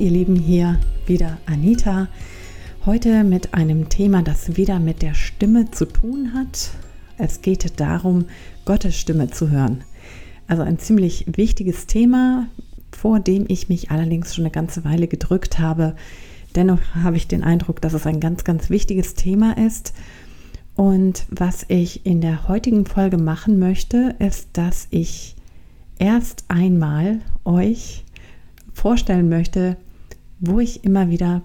Ihr Lieben, hier wieder Anita. Heute mit einem Thema, das wieder mit der Stimme zu tun hat. Es geht darum, Gottes Stimme zu hören. Also ein ziemlich wichtiges Thema, vor dem ich mich allerdings schon eine ganze Weile gedrückt habe. Dennoch habe ich den Eindruck, dass es ein ganz, ganz wichtiges Thema ist. Und was ich in der heutigen Folge machen möchte, ist, dass ich erst einmal euch vorstellen möchte, wo ich immer wieder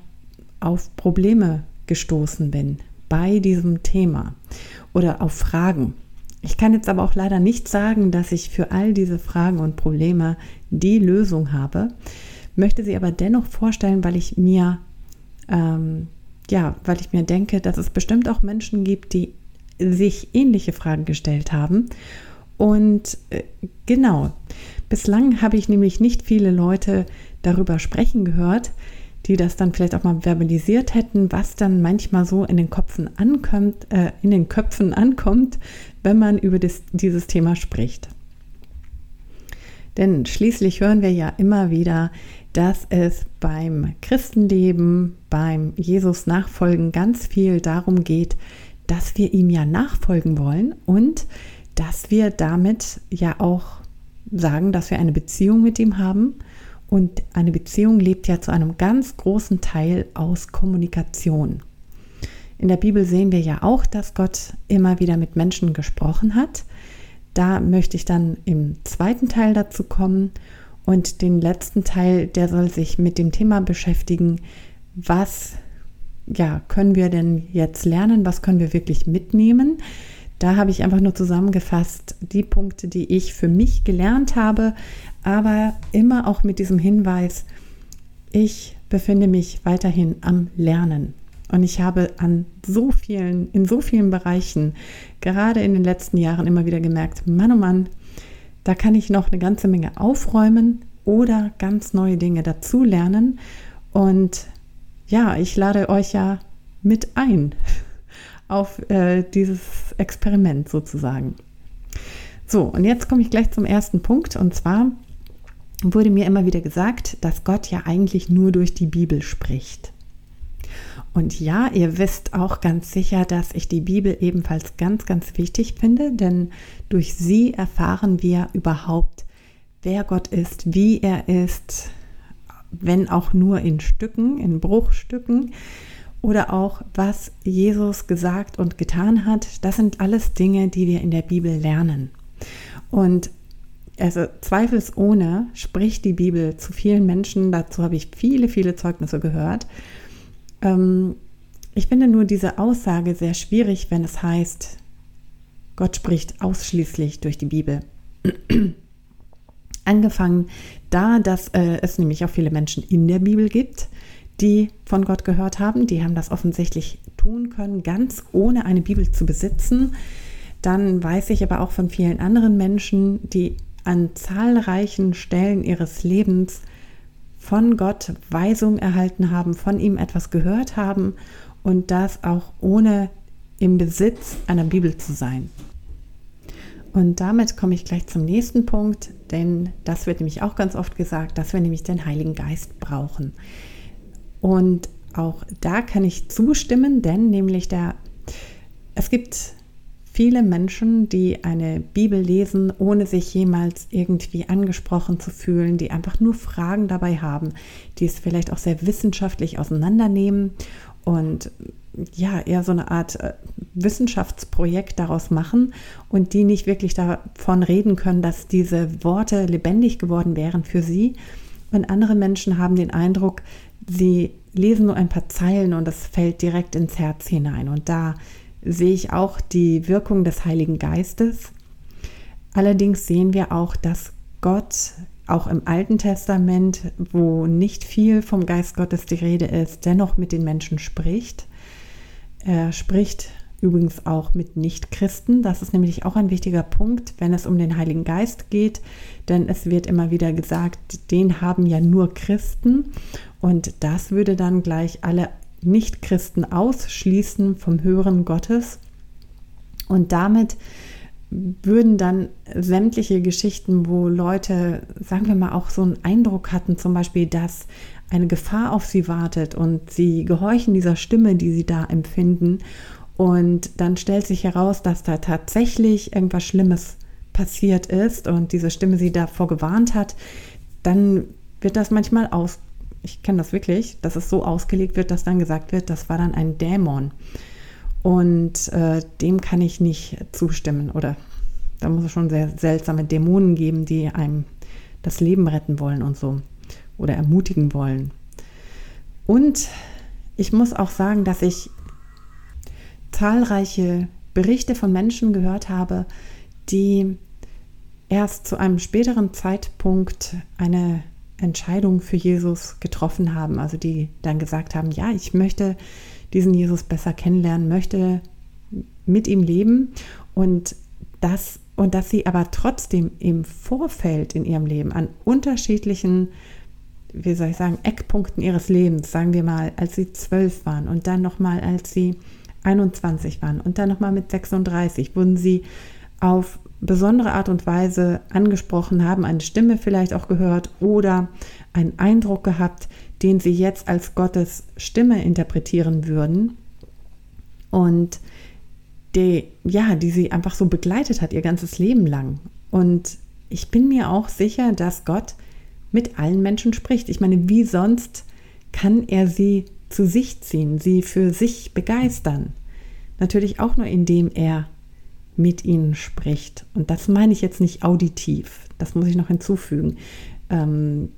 auf Probleme gestoßen bin bei diesem Thema oder auf Fragen. Ich kann jetzt aber auch leider nicht sagen, dass ich für all diese Fragen und Probleme die Lösung habe, möchte sie aber dennoch vorstellen, weil ich mir ähm, ja, weil ich mir denke, dass es bestimmt auch Menschen gibt, die sich ähnliche Fragen gestellt haben. Und äh, genau, bislang habe ich nämlich nicht viele Leute darüber sprechen gehört, die das dann vielleicht auch mal verbalisiert hätten, was dann manchmal so in den Köpfen ankommt, äh, in den Köpfen ankommt, wenn man über das, dieses Thema spricht. Denn schließlich hören wir ja immer wieder, dass es beim Christenleben, beim Jesus nachfolgen ganz viel darum geht, dass wir ihm ja nachfolgen wollen und dass wir damit ja auch sagen, dass wir eine Beziehung mit ihm haben und eine Beziehung lebt ja zu einem ganz großen Teil aus Kommunikation. In der Bibel sehen wir ja auch, dass Gott immer wieder mit Menschen gesprochen hat. Da möchte ich dann im zweiten Teil dazu kommen. Und den letzten Teil, der soll sich mit dem Thema beschäftigen, was ja, können wir denn jetzt lernen, was können wir wirklich mitnehmen. Da habe ich einfach nur zusammengefasst die Punkte, die ich für mich gelernt habe, aber immer auch mit diesem Hinweis, ich befinde mich weiterhin am Lernen. Und ich habe an so vielen, in so vielen Bereichen, gerade in den letzten Jahren immer wieder gemerkt, Mann, oh Mann, da kann ich noch eine ganze Menge aufräumen oder ganz neue Dinge dazulernen. Und ja, ich lade euch ja mit ein auf äh, dieses Experiment sozusagen. So, und jetzt komme ich gleich zum ersten Punkt. Und zwar wurde mir immer wieder gesagt, dass Gott ja eigentlich nur durch die Bibel spricht. Und ja, ihr wisst auch ganz sicher, dass ich die Bibel ebenfalls ganz, ganz wichtig finde, denn durch sie erfahren wir überhaupt, wer Gott ist, wie er ist, wenn auch nur in Stücken, in Bruchstücken oder auch was Jesus gesagt und getan hat. Das sind alles Dinge, die wir in der Bibel lernen. Und also zweifelsohne spricht die Bibel zu vielen Menschen, dazu habe ich viele, viele Zeugnisse gehört. Ähm, ich finde nur diese Aussage sehr schwierig, wenn es heißt, Gott spricht ausschließlich durch die Bibel. Angefangen da, dass äh, es nämlich auch viele Menschen in der Bibel gibt, die von Gott gehört haben, die haben das offensichtlich tun können, ganz ohne eine Bibel zu besitzen. Dann weiß ich aber auch von vielen anderen Menschen, die an zahlreichen Stellen ihres Lebens von Gott Weisung erhalten haben, von ihm etwas gehört haben und das auch ohne im Besitz einer Bibel zu sein. Und damit komme ich gleich zum nächsten Punkt, denn das wird nämlich auch ganz oft gesagt, dass wir nämlich den Heiligen Geist brauchen. Und auch da kann ich zustimmen, denn nämlich der, es gibt viele Menschen, die eine Bibel lesen, ohne sich jemals irgendwie angesprochen zu fühlen, die einfach nur Fragen dabei haben, die es vielleicht auch sehr wissenschaftlich auseinandernehmen und ja, eher so eine Art äh, Wissenschaftsprojekt daraus machen und die nicht wirklich davon reden können, dass diese Worte lebendig geworden wären für sie. Und andere Menschen haben den Eindruck, sie lesen nur ein paar Zeilen und das fällt direkt ins Herz hinein. Und da sehe ich auch die Wirkung des Heiligen Geistes. Allerdings sehen wir auch, dass Gott auch im Alten Testament, wo nicht viel vom Geist Gottes die Rede ist, dennoch mit den Menschen spricht. Er spricht übrigens auch mit Nichtchristen. Das ist nämlich auch ein wichtiger Punkt, wenn es um den Heiligen Geist geht, denn es wird immer wieder gesagt, den haben ja nur Christen und das würde dann gleich alle Nichtchristen ausschließen vom Hören Gottes. Und damit würden dann sämtliche Geschichten, wo Leute, sagen wir mal, auch so einen Eindruck hatten, zum Beispiel, dass eine Gefahr auf sie wartet und sie gehorchen dieser Stimme, die sie da empfinden. Und dann stellt sich heraus, dass da tatsächlich irgendwas Schlimmes passiert ist und diese Stimme sie davor gewarnt hat, dann wird das manchmal aus, ich kenne das wirklich, dass es so ausgelegt wird, dass dann gesagt wird, das war dann ein Dämon. Und äh, dem kann ich nicht zustimmen. Oder da muss es schon sehr seltsame Dämonen geben, die einem das Leben retten wollen und so. Oder ermutigen wollen. Und ich muss auch sagen, dass ich zahlreiche Berichte von Menschen gehört habe, die erst zu einem späteren Zeitpunkt eine Entscheidung für Jesus getroffen haben. Also die dann gesagt haben, ja, ich möchte diesen Jesus besser kennenlernen, möchte mit ihm leben und das und dass sie aber trotzdem im Vorfeld in ihrem Leben an unterschiedlichen, wie soll ich sagen, Eckpunkten ihres Lebens, sagen wir mal, als sie zwölf waren und dann nochmal, als sie 21 waren und dann nochmal mit 36, wurden sie auf besondere Art und Weise angesprochen haben, eine Stimme vielleicht auch gehört oder einen Eindruck gehabt, den sie jetzt als Gottes Stimme interpretieren würden und die, ja, die sie einfach so begleitet hat ihr ganzes Leben lang. Und ich bin mir auch sicher, dass Gott mit allen Menschen spricht. Ich meine, wie sonst kann er sie zu sich ziehen, sie für sich begeistern? Natürlich auch nur, indem er mit ihnen spricht. Und das meine ich jetzt nicht auditiv, das muss ich noch hinzufügen. Ähm,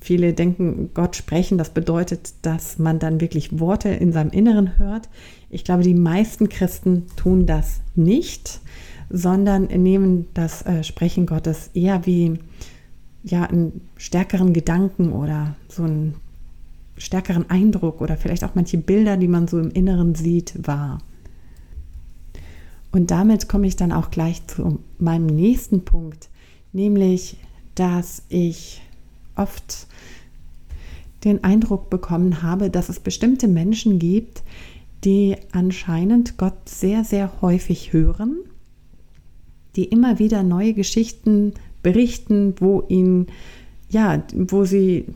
viele denken, Gott sprechen, das bedeutet, dass man dann wirklich Worte in seinem Inneren hört. Ich glaube, die meisten Christen tun das nicht, sondern nehmen das äh, Sprechen Gottes eher wie ja, einen stärkeren Gedanken oder so einen stärkeren Eindruck oder vielleicht auch manche Bilder, die man so im Inneren sieht, wahr. Und damit komme ich dann auch gleich zu meinem nächsten Punkt, nämlich dass ich oft den Eindruck bekommen habe, dass es bestimmte Menschen gibt, die anscheinend Gott sehr, sehr häufig hören, die immer wieder neue Geschichten berichten, wo ihn, ja, wo sie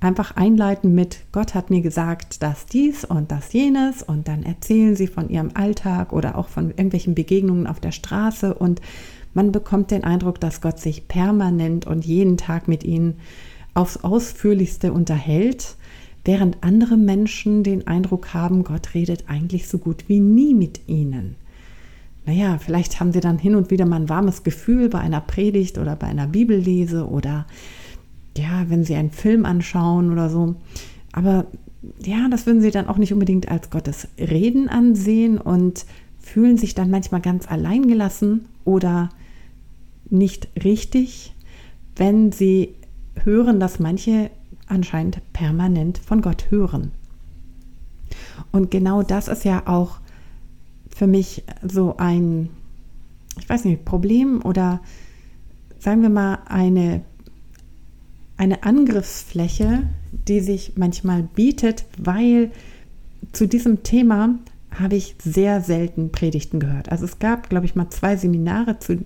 einfach einleiten mit Gott hat mir gesagt, dass dies und das jenes und dann erzählen sie von ihrem Alltag oder auch von irgendwelchen Begegnungen auf der Straße und man bekommt den Eindruck, dass Gott sich permanent und jeden Tag mit ihnen aufs ausführlichste unterhält, während andere Menschen den Eindruck haben, Gott redet eigentlich so gut wie nie mit ihnen. Naja, vielleicht haben sie dann hin und wieder mal ein warmes Gefühl bei einer Predigt oder bei einer Bibellese oder ja, wenn sie einen Film anschauen oder so. Aber ja, das würden sie dann auch nicht unbedingt als Gottes Reden ansehen und fühlen sich dann manchmal ganz alleingelassen oder nicht richtig, wenn sie hören, dass manche anscheinend permanent von Gott hören. Und genau das ist ja auch für mich so ein, ich weiß nicht, Problem oder sagen wir mal eine, eine Angriffsfläche, die sich manchmal bietet, weil zu diesem Thema habe ich sehr selten Predigten gehört. Also es gab, glaube ich, mal zwei Seminare, zu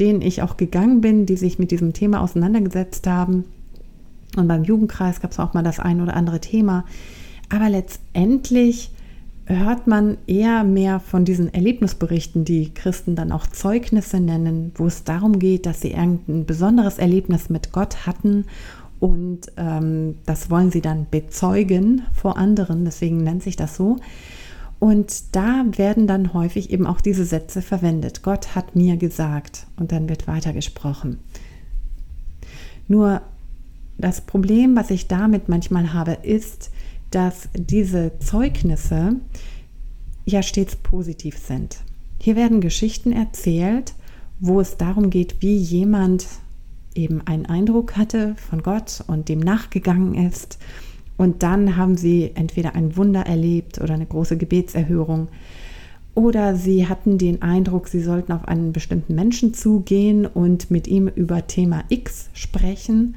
denen ich auch gegangen bin, die sich mit diesem Thema auseinandergesetzt haben. Und beim Jugendkreis gab es auch mal das ein oder andere Thema. Aber letztendlich hört man eher mehr von diesen Erlebnisberichten, die Christen dann auch Zeugnisse nennen, wo es darum geht, dass sie irgendein besonderes Erlebnis mit Gott hatten und ähm, das wollen sie dann bezeugen vor anderen, deswegen nennt sich das so. Und da werden dann häufig eben auch diese Sätze verwendet. Gott hat mir gesagt und dann wird weitergesprochen. Nur das Problem, was ich damit manchmal habe, ist, dass diese Zeugnisse ja stets positiv sind. Hier werden Geschichten erzählt, wo es darum geht, wie jemand eben einen Eindruck hatte von Gott und dem nachgegangen ist und dann haben sie entweder ein Wunder erlebt oder eine große Gebetserhörung. Oder sie hatten den Eindruck, sie sollten auf einen bestimmten Menschen zugehen und mit ihm über Thema X sprechen.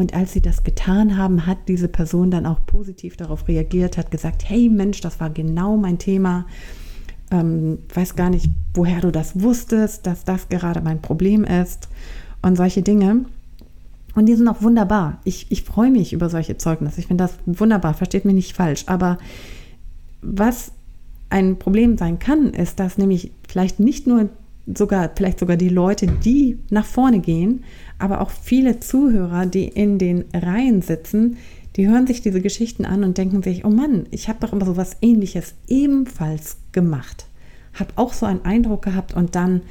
Und als sie das getan haben, hat diese Person dann auch positiv darauf reagiert, hat gesagt, hey Mensch, das war genau mein Thema. ähm, weiß gar nicht, woher du das wusstest, dass das gerade mein Problem ist und solche Dinge. Und die sind auch wunderbar. Ich, ich freue mich über solche Zeugnisse. Ich finde das wunderbar, versteht mich nicht falsch. Aber was ein Problem sein kann, ist, dass nämlich vielleicht nicht nur sogar, vielleicht sogar die Leute, die nach vorne gehen, aber auch viele Zuhörer, die in den Reihen sitzen, die hören sich diese Geschichten an und denken sich, oh Mann, ich habe doch immer so was ähnliches ebenfalls gemacht. Habe auch so einen Eindruck gehabt und dann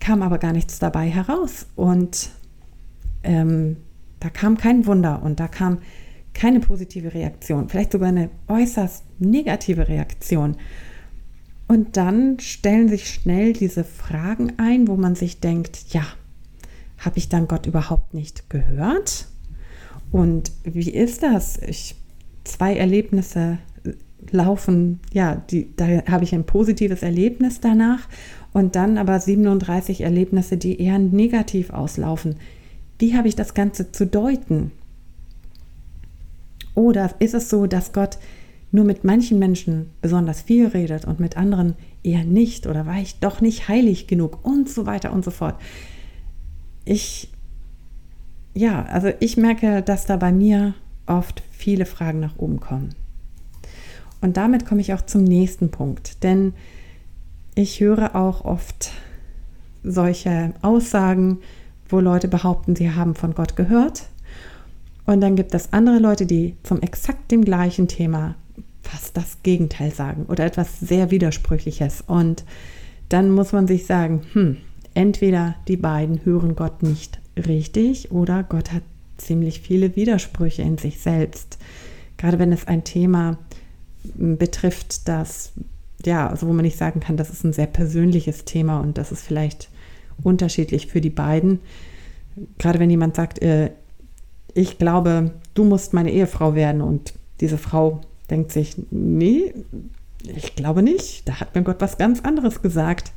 kam aber gar nichts dabei heraus. Und ähm, da kam kein Wunder und da kam keine positive Reaktion, vielleicht sogar eine äußerst negative Reaktion. Und dann stellen sich schnell diese Fragen ein, wo man sich denkt, ja, habe ich dann Gott überhaupt nicht gehört? Und wie ist das? Ich, zwei Erlebnisse laufen, ja, die, da habe ich ein positives Erlebnis danach und dann aber 37 Erlebnisse, die eher negativ auslaufen. Wie habe ich das Ganze zu deuten? Oder ist es so, dass Gott nur mit manchen Menschen besonders viel redet und mit anderen eher nicht? Oder war ich doch nicht heilig genug? Und so weiter und so fort. Ich, ja, also ich merke, dass da bei mir oft viele Fragen nach oben kommen. Und damit komme ich auch zum nächsten Punkt, denn ich höre auch oft solche Aussagen, wo Leute behaupten, sie haben von Gott gehört. Und dann gibt es andere Leute, die zum exakt dem gleichen Thema fast das Gegenteil sagen oder etwas sehr Widersprüchliches. Und dann muss man sich sagen, hm, entweder die beiden hören Gott nicht richtig oder Gott hat ziemlich viele Widersprüche in sich selbst. Gerade wenn es ein Thema betrifft, das, ja, also wo man nicht sagen kann, das ist ein sehr persönliches Thema und das ist vielleicht unterschiedlich für die beiden. Gerade wenn jemand sagt, äh, ich glaube, du musst meine Ehefrau werden und diese Frau denkt sich, nee, ich glaube nicht, da hat mir Gott was ganz anderes gesagt.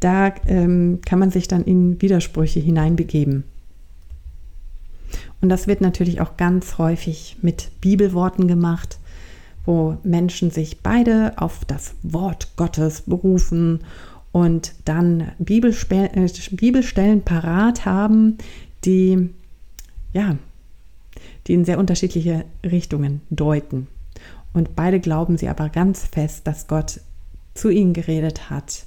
Da ähm, kann man sich dann in Widersprüche hineinbegeben. Und das wird natürlich auch ganz häufig mit Bibelworten gemacht, wo Menschen sich beide auf das Wort Gottes berufen und dann äh, Bibelstellen parat haben, die ja, die in sehr unterschiedliche Richtungen deuten. Und beide glauben sie aber ganz fest, dass Gott zu ihnen geredet hat,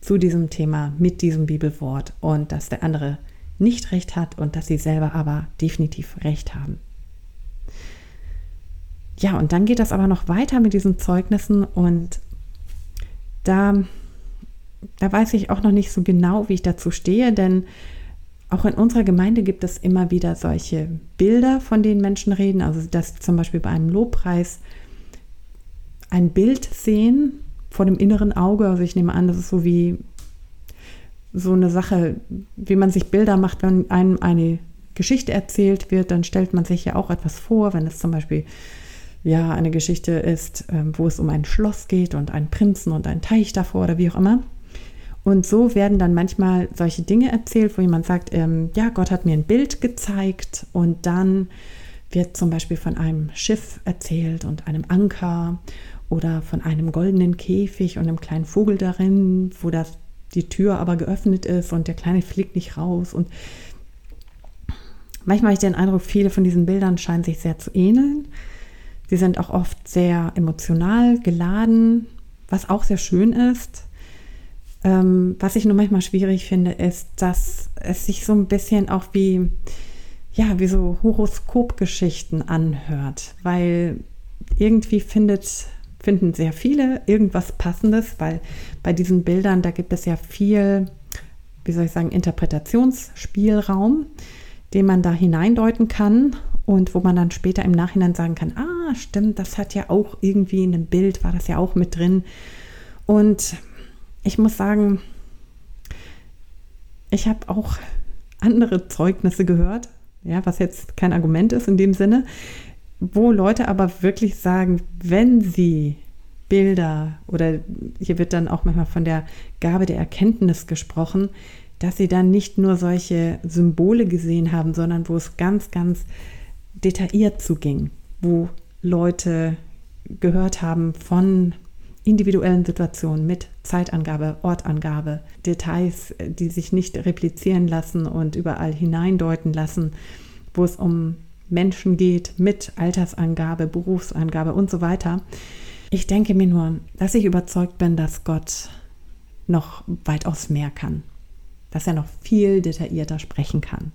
zu diesem Thema, mit diesem Bibelwort und dass der andere nicht recht hat und dass sie selber aber definitiv recht haben. Ja, und dann geht das aber noch weiter mit diesen Zeugnissen und da da weiß ich auch noch nicht so genau, wie ich dazu stehe, denn auch in unserer Gemeinde gibt es immer wieder solche Bilder, von denen Menschen reden. Also, dass zum Beispiel bei einem Lobpreis ein Bild sehen vor dem inneren Auge. Also, ich nehme an, das ist so wie so eine Sache, wie man sich Bilder macht, wenn einem eine Geschichte erzählt wird, dann stellt man sich ja auch etwas vor, wenn es zum Beispiel ja eine Geschichte ist, ähm, wo es um ein Schloss geht und einen Prinzen und einen Teich davor oder wie auch immer. Und so werden dann manchmal solche Dinge erzählt, wo jemand sagt, ähm, ja, Gott hat mir ein Bild gezeigt und dann wird zum Beispiel von einem Schiff erzählt und einem Anker oder von einem goldenen Käfig und einem kleinen Vogel darin, wo das, die Tür aber geöffnet ist und der Kleine fliegt nicht raus. Und manchmal habe ich den Eindruck, viele von diesen Bildern scheinen sich sehr zu ähneln. Sie sind auch oft sehr emotional geladen, was auch sehr schön ist. Ähm, was ich nur manchmal schwierig finde, ist, dass es sich so ein bisschen auch wie, ja, wie so Horoskopgeschichten anhört, weil irgendwie findet, finden sehr viele irgendwas Passendes, weil bei diesen Bildern, da gibt es ja viel, wie soll ich sagen, Interpretationsspielraum, den man da hineindeuten kann und wo man dann später im Nachhinein sagen kann, ah, stimmt, das hat ja auch irgendwie in einem Bild, war das ja auch mit drin. Und ich muss sagen, ich habe auch andere Zeugnisse gehört, ja, was jetzt kein Argument ist in dem Sinne, wo Leute aber wirklich sagen, wenn sie Bilder oder hier wird dann auch manchmal von der Gabe der Erkenntnis gesprochen, dass sie dann nicht nur solche Symbole gesehen haben, sondern wo es ganz, ganz detailliert zuging, wo Leute gehört haben von individuellen Situationen mit Zeitangabe, Ortangabe, Details, die sich nicht replizieren lassen und überall hineindeuten lassen, wo es um Menschen geht mit Altersangabe, Berufsangabe und so weiter. Ich denke mir nur, dass ich überzeugt bin, dass Gott noch weitaus mehr kann, dass er noch viel detaillierter sprechen kann.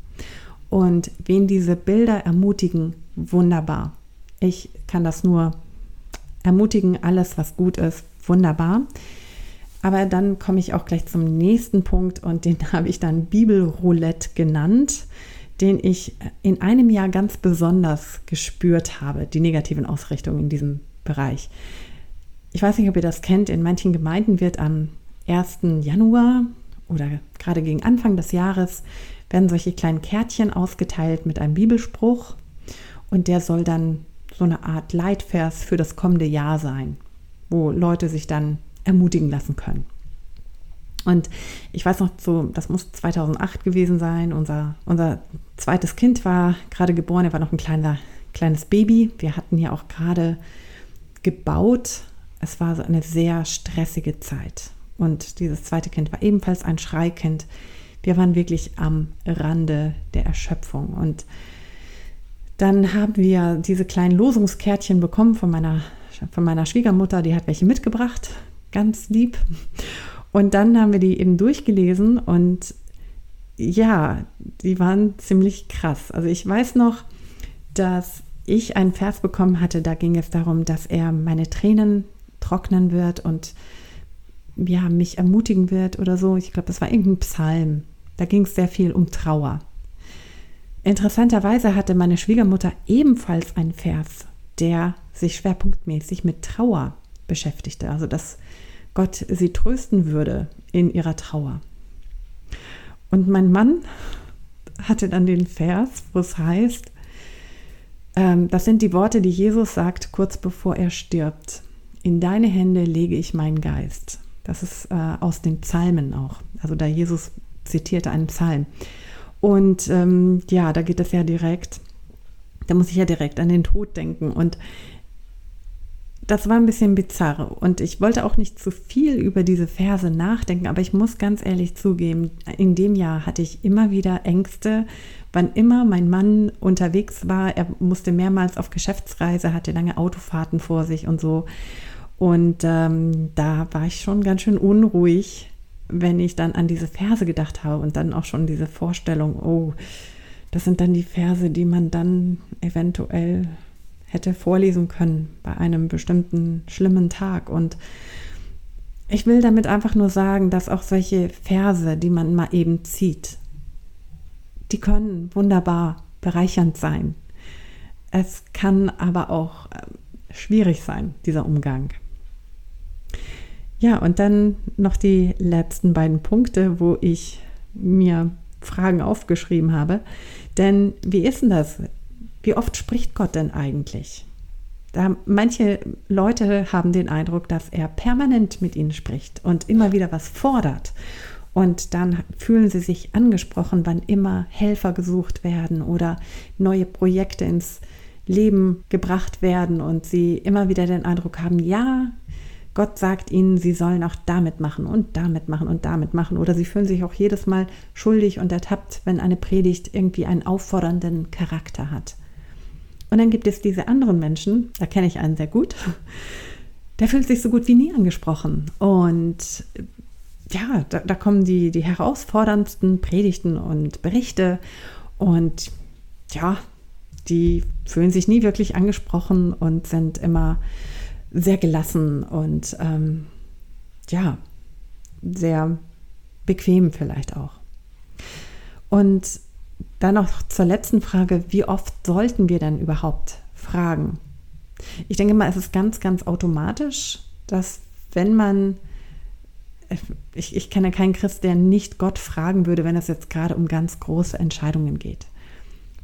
Und wen diese Bilder ermutigen, wunderbar. Ich kann das nur ermutigen, alles, was gut ist, wunderbar. Aber dann komme ich auch gleich zum nächsten Punkt und den habe ich dann Bibelroulette genannt, den ich in einem Jahr ganz besonders gespürt habe, die negativen Ausrichtungen in diesem Bereich. Ich weiß nicht, ob ihr das kennt, in manchen Gemeinden wird am 1. Januar oder gerade gegen Anfang des Jahres werden solche kleinen Kärtchen ausgeteilt mit einem Bibelspruch und der soll dann so eine Art Leitvers für das kommende Jahr sein, wo Leute sich dann ermutigen lassen können. Und ich weiß noch, so, das muss 2008 gewesen sein. Unser, unser zweites Kind war gerade geboren, er war noch ein kleiner, kleines Baby. Wir hatten ja auch gerade gebaut. Es war so eine sehr stressige Zeit. Und dieses zweite Kind war ebenfalls ein Schreikind. Wir waren wirklich am Rande der Erschöpfung. Und dann haben wir diese kleinen Losungskärtchen bekommen von meiner, von meiner Schwiegermutter. Die hat welche mitgebracht. Ganz lieb. Und dann haben wir die eben durchgelesen und ja, die waren ziemlich krass. Also ich weiß noch, dass ich einen Vers bekommen hatte, da ging es darum, dass er meine Tränen trocknen wird und ja, mich ermutigen wird oder so. Ich glaube, das war irgendein Psalm. Da ging es sehr viel um Trauer. Interessanterweise hatte meine Schwiegermutter ebenfalls einen Vers, der sich schwerpunktmäßig mit Trauer beschäftigte. Also dass Gott sie trösten würde in ihrer Trauer. Und mein Mann hatte dann den Vers, wo es heißt, ähm, das sind die Worte, die Jesus sagt kurz bevor er stirbt. In deine Hände lege ich meinen Geist. Das ist äh, aus den Psalmen auch. Also da Jesus zitierte einen Psalm. Und ähm, ja, da geht es ja direkt, da muss ich ja direkt an den Tod denken. Und das war ein bisschen bizarr. Und ich wollte auch nicht zu viel über diese Verse nachdenken, aber ich muss ganz ehrlich zugeben, in dem Jahr hatte ich immer wieder Ängste, wann immer mein Mann unterwegs war. Er musste mehrmals auf Geschäftsreise, hatte lange Autofahrten vor sich und so. Und ähm, da war ich schon ganz schön unruhig, wenn ich dann an diese Verse gedacht habe und dann auch schon diese Vorstellung, oh, das sind dann die Verse, die man dann eventuell hätte vorlesen können bei einem bestimmten schlimmen Tag. Und ich will damit einfach nur sagen, dass auch solche Verse, die man mal eben zieht, die können wunderbar bereichernd sein. Es kann aber auch äh, schwierig sein, dieser Umgang. Ja, und dann noch die letzten beiden Punkte, wo ich mir Fragen aufgeschrieben habe. Denn wie ist denn das? Wie oft spricht Gott denn eigentlich? Da manche Leute haben den Eindruck, dass er permanent mit ihnen spricht und immer wieder was fordert. Und dann fühlen sie sich angesprochen, wann immer Helfer gesucht werden oder neue Projekte ins Leben gebracht werden und sie immer wieder den Eindruck haben, ja, Gott sagt ihnen, sie sollen auch damit machen und damit machen und damit machen. Oder sie fühlen sich auch jedes Mal schuldig und ertappt, wenn eine Predigt irgendwie einen auffordernden Charakter hat. Und dann gibt es diese anderen Menschen, da kenne ich einen sehr gut, der fühlt sich so gut wie nie angesprochen. Und ja, da, da kommen die, die herausforderndsten Predigten und Berichte. Und ja, die fühlen sich nie wirklich angesprochen und sind immer sehr gelassen und ähm, ja, sehr bequem vielleicht auch. Und dann noch zur letzten Frage, wie oft sollten wir denn überhaupt fragen? Ich denke mal, es ist ganz, ganz automatisch, dass wenn man, ich, ich kenne keinen Christ, der nicht Gott fragen würde, wenn es jetzt gerade um ganz große Entscheidungen geht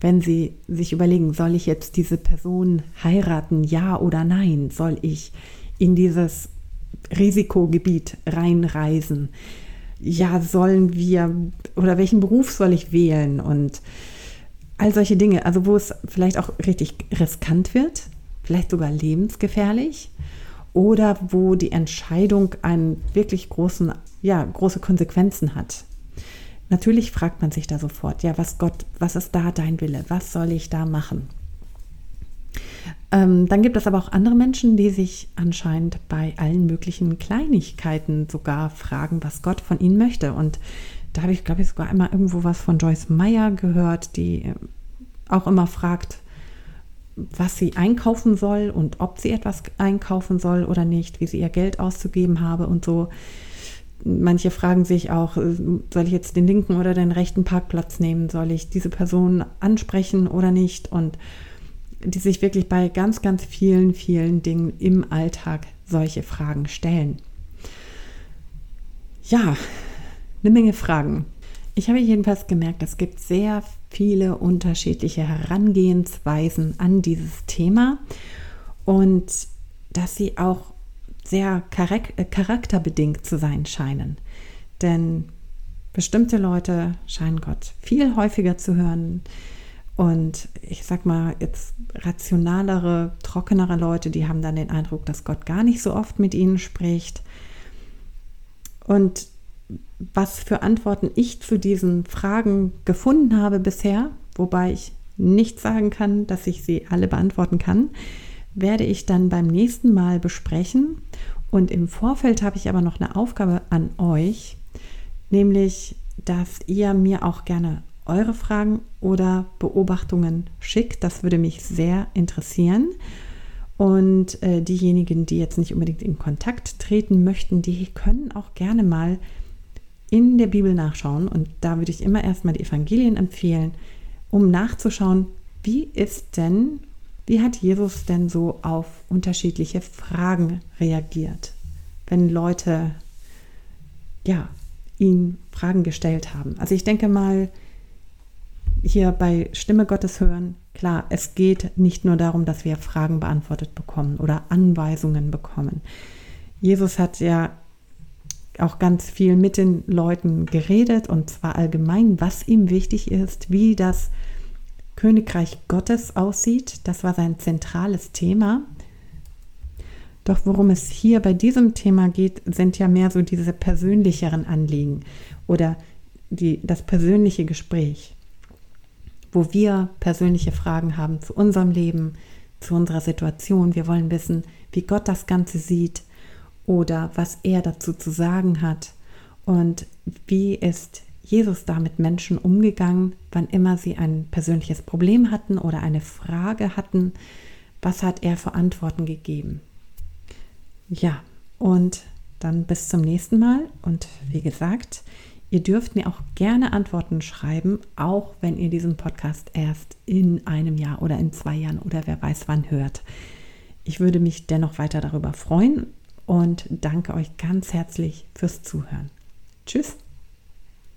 wenn Sie sich überlegen, soll ich jetzt diese Person heiraten, ja oder nein? Soll ich in dieses Risikogebiet reinreisen? Ja, sollen wir oder welchen Beruf soll ich wählen? Und all solche Dinge, also wo es vielleicht auch richtig riskant wird, vielleicht sogar lebensgefährlich. oder wo die Entscheidung einen wirklich großen, ja, große Konsequenzen hat. Natürlich fragt man sich da sofort, ja, was Gott, was ist da dein Wille? Was soll ich da machen? Ähm, dann gibt es aber auch andere Menschen, die sich anscheinend bei allen möglichen Kleinigkeiten sogar fragen, was Gott von ihnen möchte. Und da habe ich, glaube ich, sogar einmal irgendwo was von Joyce Meyer gehört, die äh, auch immer fragt, was sie einkaufen soll und ob sie etwas einkaufen soll oder nicht, wie sie ihr Geld auszugeben habe und so. Manche fragen sich auch, äh, soll ich jetzt den linken oder den rechten Parkplatz nehmen? Soll ich diese Person ansprechen oder nicht? Und die sich wirklich bei ganz, ganz vielen, vielen Dingen im Alltag solche Fragen stellen. Ja, eine Menge Fragen. Ich habe jedenfalls gemerkt, es gibt sehr viele unterschiedliche Herangehensweisen an dieses Thema und dass sie auch sehr äh, charakterbedingt zu sein scheinen. Denn bestimmte Leute scheinen Gott viel häufiger zu hören, und ich sag mal, jetzt rationalere, trockenere Leute, die haben dann den Eindruck, dass Gott gar nicht so oft mit ihnen spricht. Und was für Antworten ich zu diesen Fragen gefunden habe bisher, wobei ich nicht sagen kann, dass ich sie alle beantworten kann, werde ich dann beim nächsten Mal besprechen. Und im Vorfeld habe ich aber noch eine Aufgabe an euch, nämlich, dass ihr mir auch gerne eure Fragen oder Beobachtungen schickt. Das würde mich sehr interessieren. Und äh, diejenigen, die jetzt nicht unbedingt in Kontakt treten möchten, die können auch gerne mal in der Bibel nachschauen. Und da würde ich immer erstmal die Evangelien empfehlen, um nachzuschauen, wie ist denn, wie hat Jesus denn so auf unterschiedliche Fragen reagiert, wenn Leute ja ihn Fragen gestellt haben. Also ich denke mal, hier bei Stimme Gottes hören, klar, es geht nicht nur darum, dass wir Fragen beantwortet bekommen oder Anweisungen bekommen. Jesus hat ja auch ganz viel mit den Leuten geredet und zwar allgemein, was ihm wichtig ist, wie das Königreich Gottes aussieht. Das war sein zentrales Thema. Doch worum es hier bei diesem Thema geht, sind ja mehr so diese persönlicheren Anliegen oder die, das persönliche Gespräch wo wir persönliche Fragen haben zu unserem Leben, zu unserer Situation. Wir wollen wissen, wie Gott das Ganze sieht oder was er dazu zu sagen hat und wie ist Jesus da mit Menschen umgegangen, wann immer sie ein persönliches Problem hatten oder eine Frage hatten, was hat er für Antworten gegeben. Ja, und dann bis zum nächsten Mal und wie gesagt, Ihr dürft mir auch gerne Antworten schreiben, auch wenn ihr diesen Podcast erst in einem Jahr oder in zwei Jahren oder wer weiß wann hört. Ich würde mich dennoch weiter darüber freuen und danke euch ganz herzlich fürs Zuhören. Tschüss.